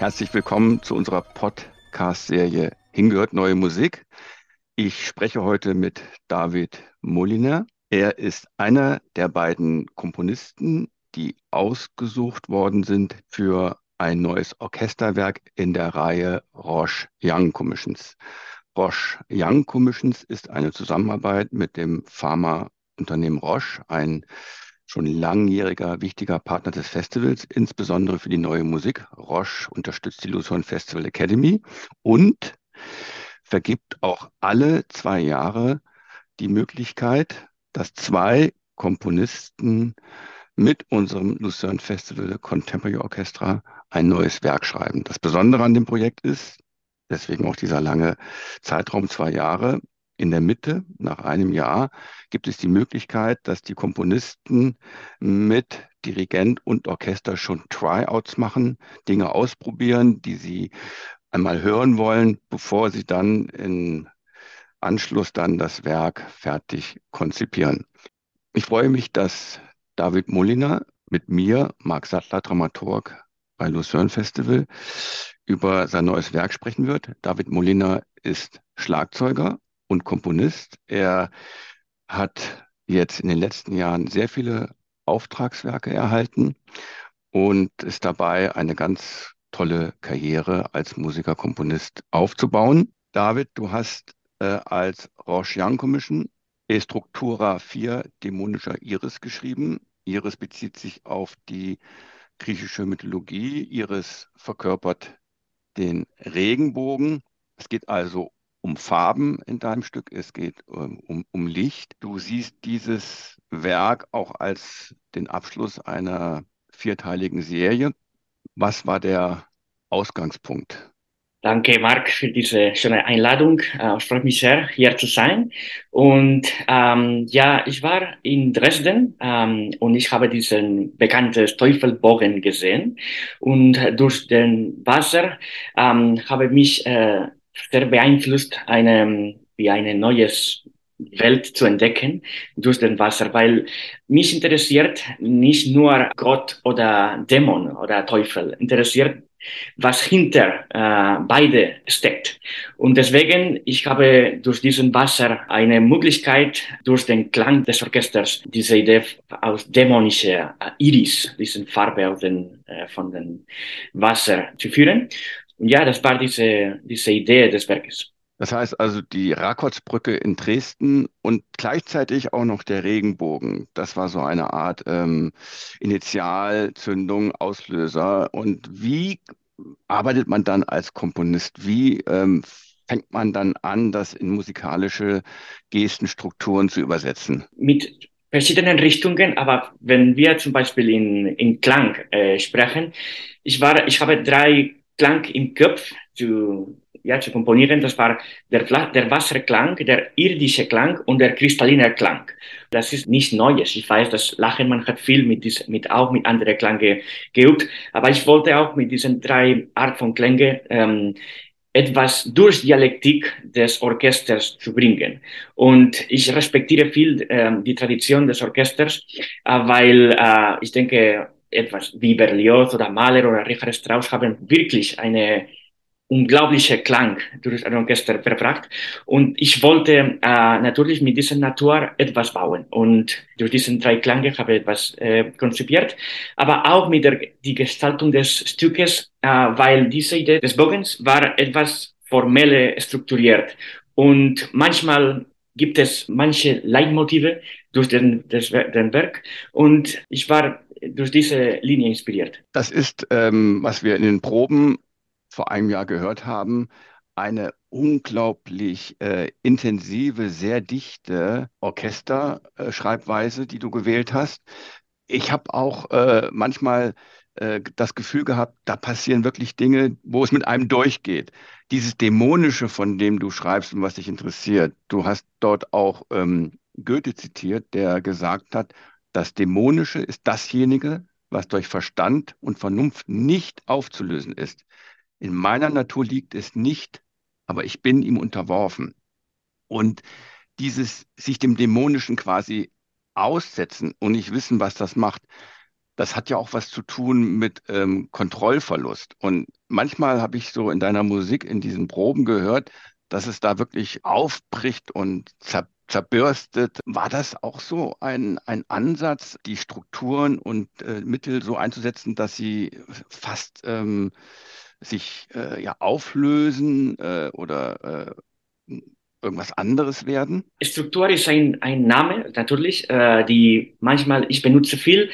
Herzlich willkommen zu unserer Podcast-Serie Hingehört neue Musik. Ich spreche heute mit David Moliner. Er ist einer der beiden Komponisten, die ausgesucht worden sind für ein neues Orchesterwerk in der Reihe Roche Young Commissions. Roche Young Commissions ist eine Zusammenarbeit mit dem Pharmaunternehmen Roche, ein schon langjähriger wichtiger Partner des Festivals, insbesondere für die neue Musik. Roche unterstützt die Luzon Festival Academy und vergibt auch alle zwei Jahre die Möglichkeit, dass zwei Komponisten mit unserem Lucerne Festival Contemporary Orchestra ein neues Werk schreiben. Das Besondere an dem Projekt ist, deswegen auch dieser lange Zeitraum, zwei Jahre, in der Mitte, nach einem Jahr, gibt es die Möglichkeit, dass die Komponisten mit Dirigent und Orchester schon Tryouts machen, Dinge ausprobieren, die sie einmal hören wollen, bevor sie dann in Anschluss dann das Werk fertig konzipieren. Ich freue mich, dass David Moliner mit mir, Marc Sattler, Dramaturg bei Lucerne Festival, über sein neues Werk sprechen wird. David Moliner ist Schlagzeuger und Komponist. Er hat jetzt in den letzten Jahren sehr viele Auftragswerke erhalten und ist dabei, eine ganz tolle Karriere als Musiker, Komponist aufzubauen. David, du hast äh, als Roche Young Commission E Structura 4 dämonischer Iris geschrieben. Iris bezieht sich auf die griechische Mythologie. Iris verkörpert den Regenbogen. Es geht also um Farben in deinem Stück, es geht ähm, um, um Licht. Du siehst dieses Werk auch als den Abschluss einer vierteiligen Serie. Was war der Ausgangspunkt? Danke, Marc, für diese schöne Einladung. Äh, es freut mich sehr, hier zu sein. Und ähm, ja, ich war in Dresden ähm, und ich habe diesen bekannten Teufelbogen gesehen. Und durch den Wasser ähm, habe mich äh, sehr beeinflusst, eine, wie eine neues Welt zu entdecken durch den Wasser, weil mich interessiert nicht nur Gott oder Dämon oder Teufel, interessiert was hinter äh, beide steckt. Und deswegen, ich habe durch diesen Wasser eine Möglichkeit, durch den Klang des Orchesters, diese Idee aus dämonischer äh, Iris, diesen Farbe aus den, äh, von dem Wasser zu führen. Und ja, das war diese, diese Idee des Werkes. Das heißt also die Rakotsbrücke in Dresden und gleichzeitig auch noch der Regenbogen. Das war so eine Art ähm, Initialzündung, Auslöser. Und wie arbeitet man dann als Komponist? Wie ähm, fängt man dann an, das in musikalische Gestenstrukturen zu übersetzen? Mit verschiedenen Richtungen, aber wenn wir zum Beispiel in, in Klang äh, sprechen, ich war, ich habe drei Klang im Kopf zu, ja, zu komponieren. Das war der, der Wasserklang, der irdische Klang und der kristalline Klang. Das ist nichts Neues. Ich weiß, das Lachenmann hat viel mit, dies, mit auch mit anderen Klänge geübt, aber ich wollte auch mit diesen drei Art von Klänge ähm, etwas durch Dialektik des Orchesters zu bringen. Und ich respektiere viel ähm, die Tradition des Orchesters, äh, weil äh, ich denke, etwas wie Berlioz oder Mahler oder Richard Strauss haben wirklich eine unglaubliche Klang durch ein Orchester verbracht. Und ich wollte äh, natürlich mit dieser Natur etwas bauen. Und durch diesen drei Klänge habe ich etwas äh, konzipiert, aber auch mit der die Gestaltung des Stückes, äh, weil diese Idee des Bogens war etwas formell strukturiert. Und manchmal gibt es manche Leitmotive durch den, das, den Werk. Und ich war durch diese Linie inspiriert. Das ist, ähm, was wir in den Proben vor einem Jahr gehört haben, eine unglaublich äh, intensive, sehr dichte Orchesterschreibweise, die du gewählt hast. Ich habe auch äh, manchmal äh, das Gefühl gehabt, da passieren wirklich Dinge, wo es mit einem durchgeht. Dieses Dämonische, von dem du schreibst und was dich interessiert. Du hast dort auch ähm, Goethe zitiert, der gesagt hat, das Dämonische ist dasjenige, was durch Verstand und Vernunft nicht aufzulösen ist. In meiner Natur liegt es nicht, aber ich bin ihm unterworfen. Und dieses sich dem Dämonischen quasi aussetzen und nicht wissen, was das macht, das hat ja auch was zu tun mit ähm, Kontrollverlust. Und manchmal habe ich so in deiner Musik, in diesen Proben gehört, dass es da wirklich aufbricht und zer zerbürstet. War das auch so ein, ein Ansatz, die Strukturen und äh, Mittel so einzusetzen, dass sie fast ähm, sich äh, ja auflösen äh, oder äh, irgendwas anderes werden? Struktur ist ein, ein Name, natürlich, äh, die manchmal ich benutze viel,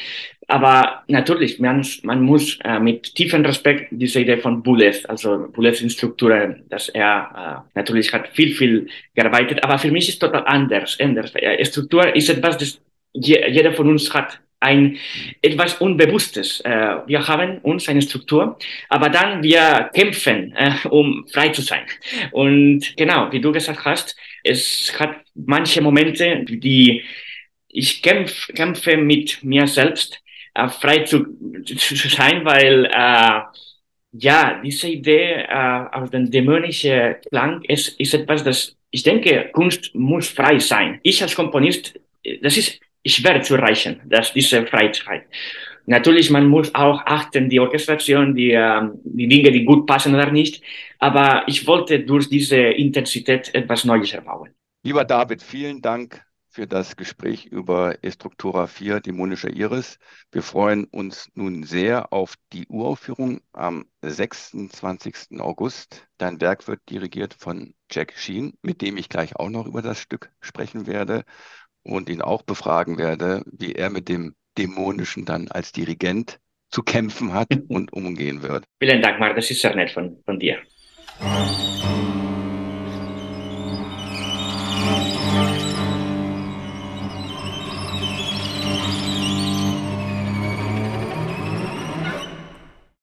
aber natürlich, man, man muss äh, mit tiefem Respekt diese Idee von Boulez, also Boulez in Strukturen, dass er äh, natürlich hat viel, viel gearbeitet, aber für mich ist total anders. anders. Struktur ist etwas, das jeder von uns hat ein etwas Unbewusstes. Äh, wir haben uns eine Struktur, aber dann wir kämpfen, äh, um frei zu sein. Und genau, wie du gesagt hast, es hat manche Momente, die ich kämpf, kämpfe mit mir selbst, äh, frei zu, zu sein, weil äh, ja, diese Idee äh, aus dem dämonischen Klang ist, ist etwas, das ich denke, Kunst muss frei sein. Ich als Komponist, das ist schwer zu erreichen, dass diese Freiheit. Natürlich, man muss auch achten, die Orchestration, die, äh, die Dinge, die gut passen oder nicht. Aber ich wollte durch diese Intensität etwas Neues erbauen. Lieber David, vielen Dank für das Gespräch über Estruktura 4, dämonischer Iris. Wir freuen uns nun sehr auf die Uraufführung am 26. August. Dein Werk wird dirigiert von Jack Sheen, mit dem ich gleich auch noch über das Stück sprechen werde und ihn auch befragen werde, wie er mit dem Dämonischen dann als Dirigent zu kämpfen hat und umgehen wird. Vielen Dank, Marc, das ist sehr nett von, von dir.